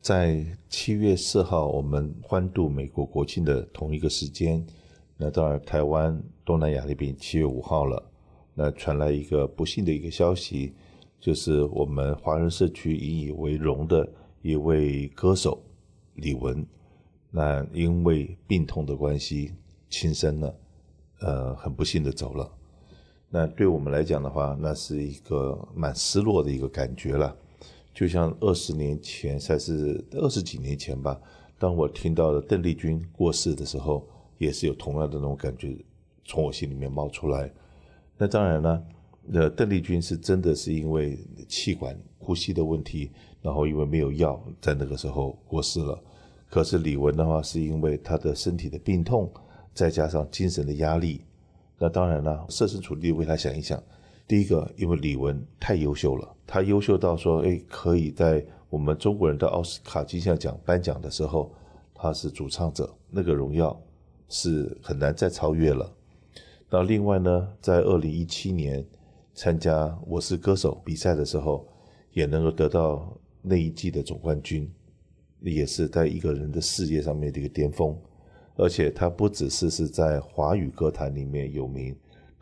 在七月四号，我们欢度美国国庆的同一个时间，那当然台湾东南亚那边七月五号了，那传来一个不幸的一个消息，就是我们华人社区引以为荣的一位歌手李玟，那因为病痛的关系轻生了，呃，很不幸的走了。那对我们来讲的话，那是一个蛮失落的一个感觉了。就像二十年前，还是二十几年前吧，当我听到邓丽君过世的时候，也是有同样的那种感觉从我心里面冒出来。那当然呢，呃，邓丽君是真的是因为气管呼吸的问题，然后因为没有药，在那个时候过世了。可是李玟的话，是因为她的身体的病痛，再加上精神的压力。那当然了，设身处地为她想一想。第一个，因为李玟太优秀了，她优秀到说，哎，可以在我们中国人的奥斯卡金像奖颁奖的时候，她是主唱者，那个荣耀是很难再超越了。那另外呢，在二零一七年参加《我是歌手》比赛的时候，也能够得到那一季的总冠军，也是在一个人的事业上面的一个巅峰。而且她不只是是在华语歌坛里面有名。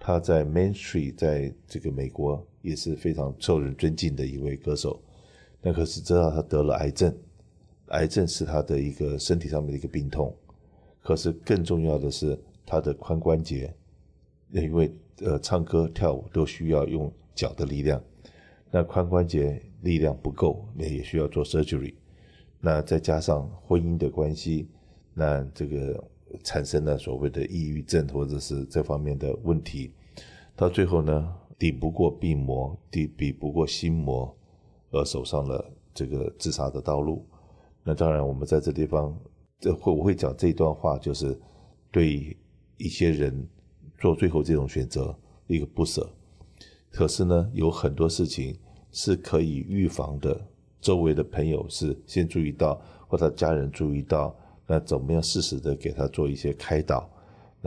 他在 Main Street，在这个美国也是非常受人尊敬的一位歌手。那可是知道他得了癌症，癌症是他的一个身体上面的一个病痛。可是更重要的是他的髋关节，因为呃唱歌跳舞都需要用脚的力量，那髋关节力量不够，那也需要做 surgery。那再加上婚姻的关系，那这个。产生了所谓的抑郁症或者是这方面的问题，到最后呢，抵不过病魔，抵比不过心魔，而走上了这个自杀的道路。那当然，我们在这地方，这会我会讲这段话，就是对一些人做最后这种选择一个不舍。可是呢，有很多事情是可以预防的，周围的朋友是先注意到，或者家人注意到。那怎么样适时的给他做一些开导？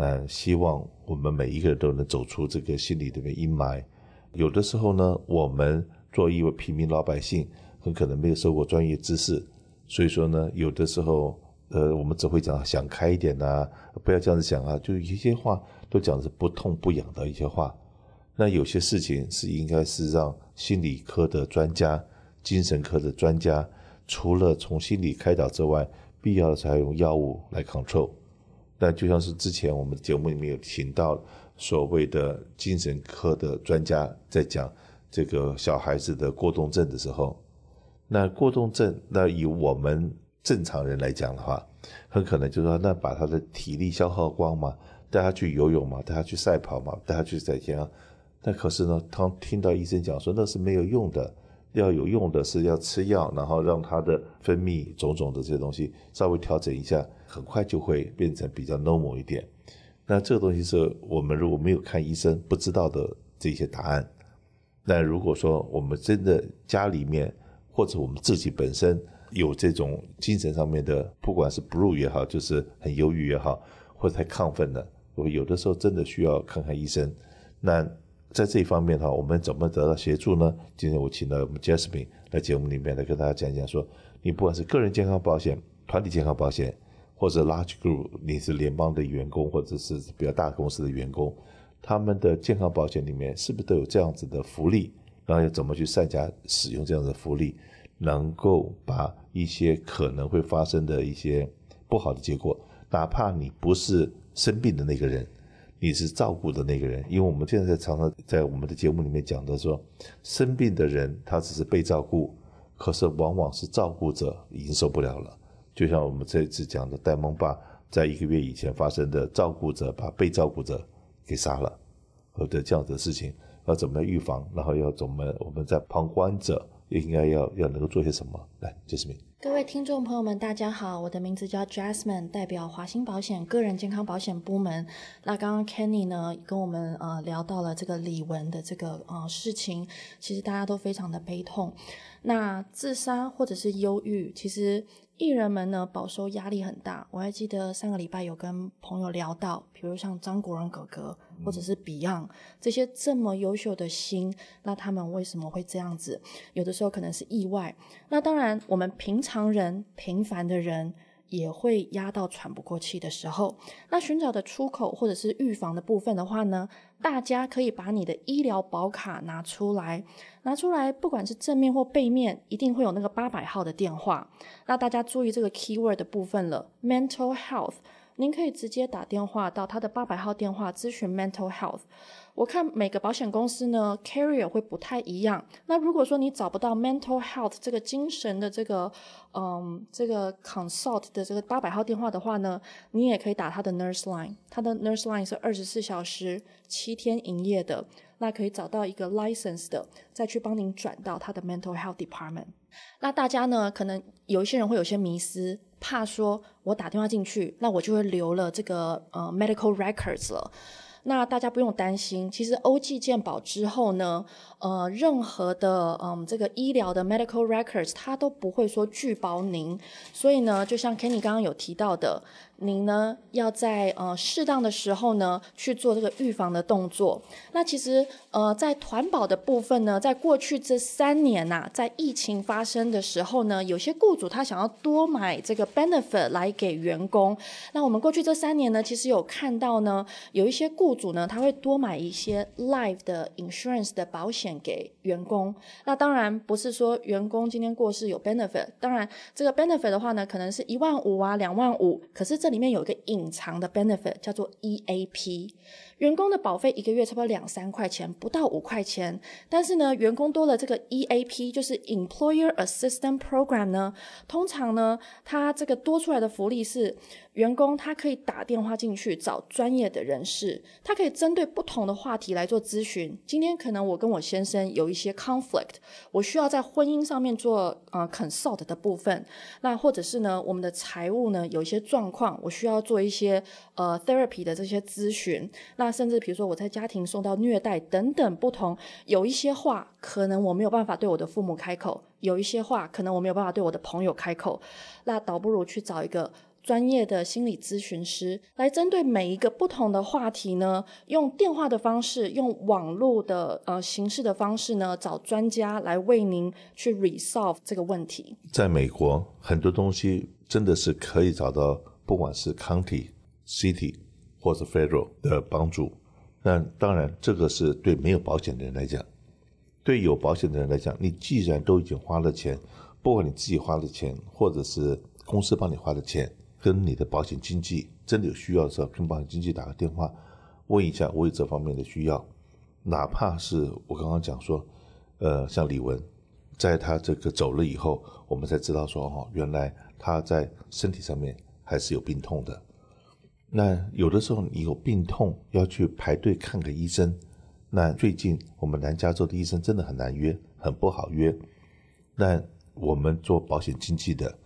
那希望我们每一个人都能走出这个心理的阴霾。有的时候呢，我们作为一位平民老百姓，很可能没有受过专业知识，所以说呢，有的时候，呃，我们只会讲想开一点呐、不要这样子想啊，就一些话都讲的是不痛不痒的一些话。那有些事情是应该是让心理科的专家、精神科的专家，除了从心理开导之外，必要的才用药物来 control，但就像是之前我们节目里面有请到所谓的精神科的专家在讲这个小孩子的过动症的时候，那过动症，那以我们正常人来讲的话，很可能就是说，那把他的体力消耗光嘛，带他去游泳嘛，带他去赛跑嘛，带他去在天啊，但可是呢，当听到医生讲说那是没有用的。要有用的是要吃药，然后让他的分泌种种的这些东西稍微调整一下，很快就会变成比较 normal 一点。那这个东西是我们如果没有看医生不知道的这些答案。那如果说我们真的家里面或者我们自己本身有这种精神上面的，不管是 blue 也好，就是很忧郁也好，或者太亢奋了，我有的时候真的需要看看医生。那。在这一方面的话，我们怎么得到协助呢？今天我请到我们 Jasmine 来节目里面来跟大家讲讲，说你不管是个人健康保险、团体健康保险，或者 Large Group，你是联邦的员工或者是比较大公司的员工，他们的健康保险里面是不是都有这样子的福利？然后要怎么去善加使用这样的福利，能够把一些可能会发生的一些不好的结果，哪怕你不是生病的那个人。你是照顾的那个人，因为我们现在常常在我们的节目里面讲的说，生病的人他只是被照顾，可是往往是照顾者已经受不了了。就像我们这次讲的戴蒙爸，在一个月以前发生的，照顾者把被照顾者给杀了，或者这样子的事情，要怎么预防？然后要怎么我们在旁观者应该要要能够做些什么？来杰斯明。各位听众朋友们，大家好，我的名字叫 Jasmine，代表华兴保险个人健康保险部门。那刚刚 Kenny 呢跟我们呃聊到了这个李玟的这个呃事情，其实大家都非常的悲痛。那自杀或者是忧郁，其实艺人们呢饱受压力很大。我还记得上个礼拜有跟朋友聊到，比如像张国荣哥哥或者是 Beyond 这些这么优秀的星，那他们为什么会这样子？有的时候可能是意外。那当然，我们平常人、平凡的人。也会压到喘不过气的时候，那寻找的出口或者是预防的部分的话呢，大家可以把你的医疗保卡拿出来，拿出来，不管是正面或背面，一定会有那个八百号的电话。那大家注意这个 keyword 的部分了，mental health，您可以直接打电话到他的八百号电话咨询 mental health。我看每个保险公司呢，carrier 会不太一样。那如果说你找不到 mental health 这个精神的这个，嗯，这个 consult 的这个八百号电话的话呢，你也可以打他的 nurse line。他的 nurse line 是二十四小时七天营业的，那可以找到一个 license 的，再去帮您转到他的 mental health department。那大家呢，可能有一些人会有些迷思，怕说我打电话进去，那我就会留了这个呃 medical records 了。那大家不用担心，其实欧记健保之后呢，呃，任何的嗯这个医疗的 medical records，它都不会说拒保您，所以呢，就像 Kenny 刚刚有提到的。您呢，要在呃适当的时候呢去做这个预防的动作。那其实呃在团保的部分呢，在过去这三年呐、在疫情发生的时候呢，有些雇主他想要多买这个 benefit 来给员工。那我们过去这三年呢，其实有看到呢，有一些雇主呢，他会多买一些 life 的 insurance 的保险给员工。那当然不是说员工今天过世有 benefit，当然这个 benefit 的话呢，可能是一万五啊，两万五，可是这里面有一个隐藏的 benefit，叫做 EAP。员工的保费一个月差不多两三块钱，不到五块钱。但是呢，员工多了这个 EAP，就是 Employer Assistance Program 呢，通常呢，它这个多出来的福利是，员工他可以打电话进去找专业的人士，他可以针对不同的话题来做咨询。今天可能我跟我先生有一些 conflict，我需要在婚姻上面做呃 consult 的部分，那或者是呢，我们的财务呢有一些状况，我需要做一些呃 therapy 的这些咨询，那甚至比如说我在家庭受到虐待等等不同，有一些话可能我没有办法对我的父母开口，有一些话可能我没有办法对我的朋友开口，那倒不如去找一个专业的心理咨询师来针对每一个不同的话题呢，用电话的方式，用网络的呃形式的方式呢，找专家来为您去 resolve 这个问题。在美国，很多东西真的是可以找到，不管是 county、city。或者 federal 的帮助，那当然这个是对没有保险的人来讲，对有保险的人来讲，你既然都已经花了钱，不管你自己花的钱，或者是公司帮你花的钱，跟你的保险经纪真的有需要的时候，跟保险经纪打个电话，问一下我有这方面的需要，哪怕是我刚刚讲说，呃，像李玟，在他这个走了以后，我们才知道说，哦，原来他在身体上面还是有病痛的。那有的时候你有病痛要去排队看个医生，那最近我们南加州的医生真的很难约，很不好约。那我们做保险经纪的，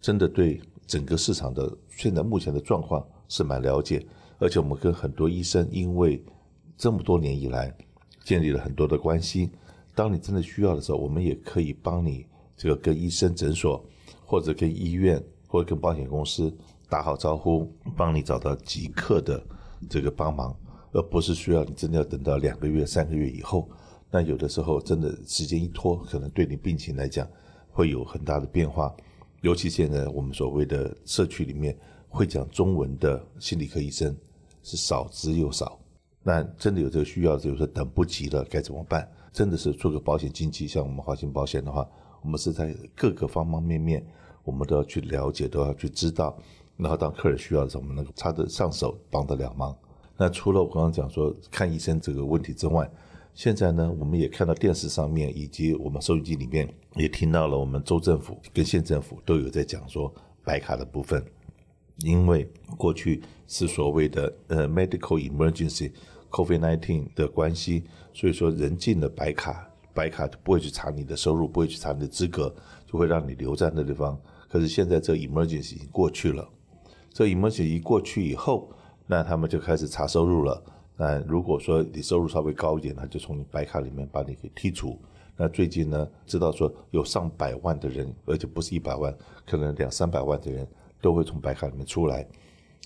真的对整个市场的现在目前的状况是蛮了解，而且我们跟很多医生因为这么多年以来建立了很多的关系，当你真的需要的时候，我们也可以帮你这个跟医生诊所或者跟医院或者跟保险公司。打好招呼，帮你找到即刻的这个帮忙，而不是需要你真的要等到两个月、三个月以后。那有的时候真的时间一拖，可能对你病情来讲会有很大的变化。尤其现在我们所谓的社区里面会讲中文的心理科医生是少之又少。那真的有这个需要，就是等不及了该怎么办？真的是做个保险经纪，像我们华信保险的话，我们是在各个方方面面，我们都要去了解，都要去知道。然后当客人需要的时候，我们能够插得上手，帮得了忙。那除了我刚刚讲说看医生这个问题之外，现在呢，我们也看到电视上面以及我们收音机里面也听到了，我们州政府跟县政府都有在讲说白卡的部分，因为过去是所谓的呃 medical emergency COVID-19 的关系，所以说人进了白卡，白卡就不会去查你的收入，不会去查你的资格，就会让你留在那地方。可是现在这 emergency 已经过去了。这 emoji 一过去以后，那他们就开始查收入了。那如果说你收入稍微高一点，他就从你白卡里面把你给剔除。那最近呢，知道说有上百万的人，而且不是一百万，可能两三百万的人都会从白卡里面出来。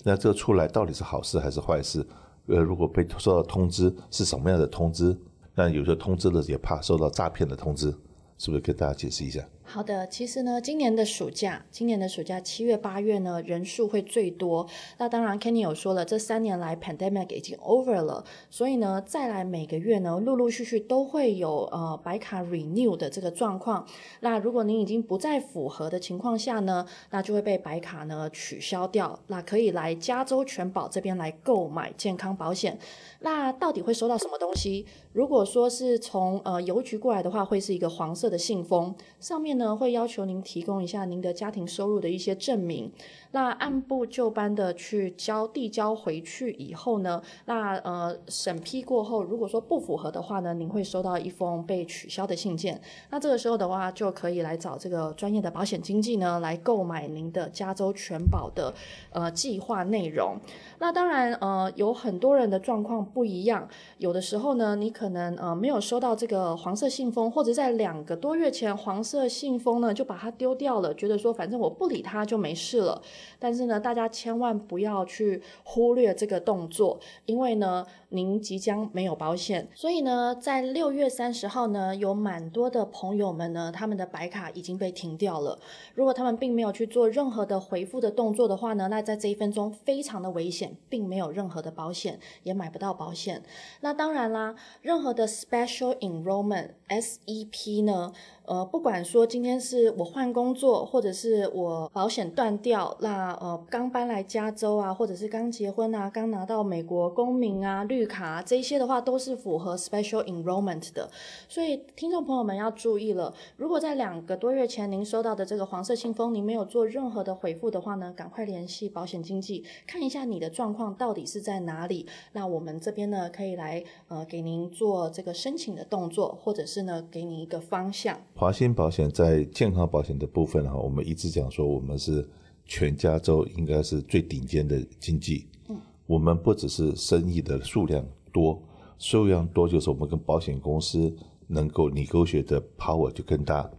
那这个出来到底是好事还是坏事？呃，如果被收到通知是什么样的通知？那有时候通知了也怕收到诈骗的通知，是不是跟大家解释一下？好的，其实呢，今年的暑假，今年的暑假七月八月呢，人数会最多。那当然，Kenny 有说了，这三年来 pandemic 已经 over 了，所以呢，再来每个月呢，陆陆续续都会有呃白卡 renew 的这个状况。那如果您已经不再符合的情况下呢，那就会被白卡呢取消掉。那可以来加州全保这边来购买健康保险。那到底会收到什么东西？如果说是从呃邮局过来的话，会是一个黄色的信封，上面呢。会要求您提供一下您的家庭收入的一些证明。那按部就班的去交递交回去以后呢，那呃审批过后，如果说不符合的话呢，您会收到一封被取消的信件。那这个时候的话，就可以来找这个专业的保险经纪呢，来购买您的加州全保的呃计划内容。那当然呃有很多人的状况不一样，有的时候呢，你可能呃没有收到这个黄色信封，或者在两个多月前黄色信信封呢就把它丢掉了，觉得说反正我不理它就没事了。但是呢，大家千万不要去忽略这个动作，因为呢，您即将没有保险。所以呢，在六月三十号呢，有蛮多的朋友们呢，他们的白卡已经被停掉了。如果他们并没有去做任何的回复的动作的话呢，那在这一分钟非常的危险，并没有任何的保险，也买不到保险。那当然啦，任何的 Special Enrollment SEP 呢，呃，不管说今天是我换工作，或者是我保险断掉，那呃刚搬来加州啊，或者是刚结婚啊，刚拿到美国公民啊绿卡啊，这些的话都是符合 Special Enrollment 的。所以听众朋友们要注意了，如果在两个多月前您收到的这个黄色信封，您没有做任何的回复的话呢，赶快联系保险经纪，看一下你的状况到底是在哪里。那我们这边呢可以来呃给您做这个申请的动作，或者是呢给你一个方向。华鑫保险在健康保险的部分哈，我们一直讲说我们是全加州应该是最顶尖的经济。嗯，我们不只是生意的数量多，数量多就是我们跟保险公司能够 negotiate 的 power 就更大，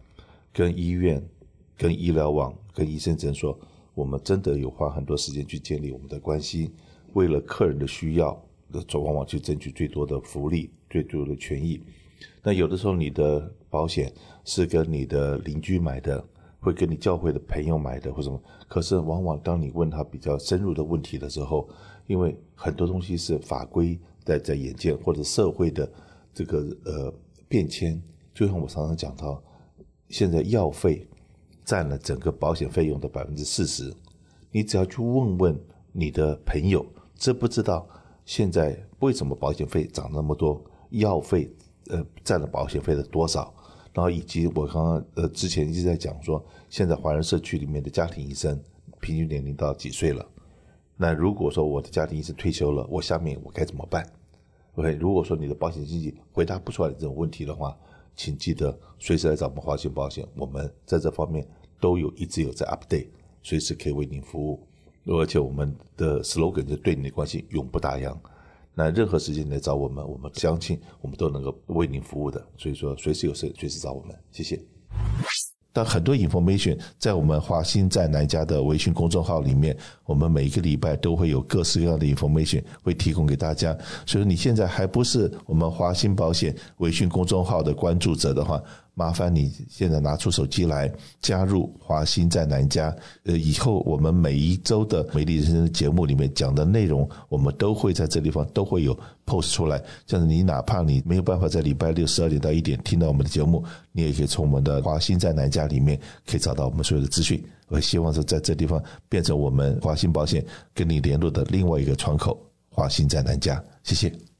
跟医院、跟医疗网、跟医生诊所，我们真的有花很多时间去建立我们的关系，为了客人的需要，总往往去争取最多的福利、最多的权益。那有的时候，你的保险是跟你的邻居买的，会跟你教会的朋友买的，或什么。可是，往往当你问他比较深入的问题的时候，因为很多东西是法规在在眼见，或者社会的这个呃变迁，就像我常常讲到，现在药费占了整个保险费用的百分之四十。你只要去问问你的朋友，知不知道现在为什么保险费涨那么多，药费？呃，占了保险费的多少？然后以及我刚刚呃之前一直在讲说，现在华人社区里面的家庭医生平均年龄到几岁了？那如果说我的家庭医生退休了，我下面我该怎么办？OK，如果说你的保险经纪回答不出来这种问题的话，请记得随时来找我们华兴保险，我们在这方面都有一直有在 update，随时可以为您服务。而且我们的 slogan 就对你的关系永不打烊。那任何时间来找我们，我们相信我们都能够为您服务的。所以说，随时有事随时找我们，谢谢。但很多 information 在我们华兴在南加的微信公众号里面，我们每一个礼拜都会有各式各样的 information 会提供给大家。所以说你现在还不是我们华兴保险微信公众号的关注者的话，麻烦你现在拿出手机来加入华新在南加。呃，以后我们每一周的美丽人生节目里面讲的内容，我们都会在这地方都会有 post 出来。这样子，你哪怕你没有办法在礼拜六十二点到一点听到我们的节目，你也可以从我们的华新在南加里面可以找到我们所有的资讯。我希望说在这地方变成我们华新保险跟你联络的另外一个窗口。华新在南加，谢谢。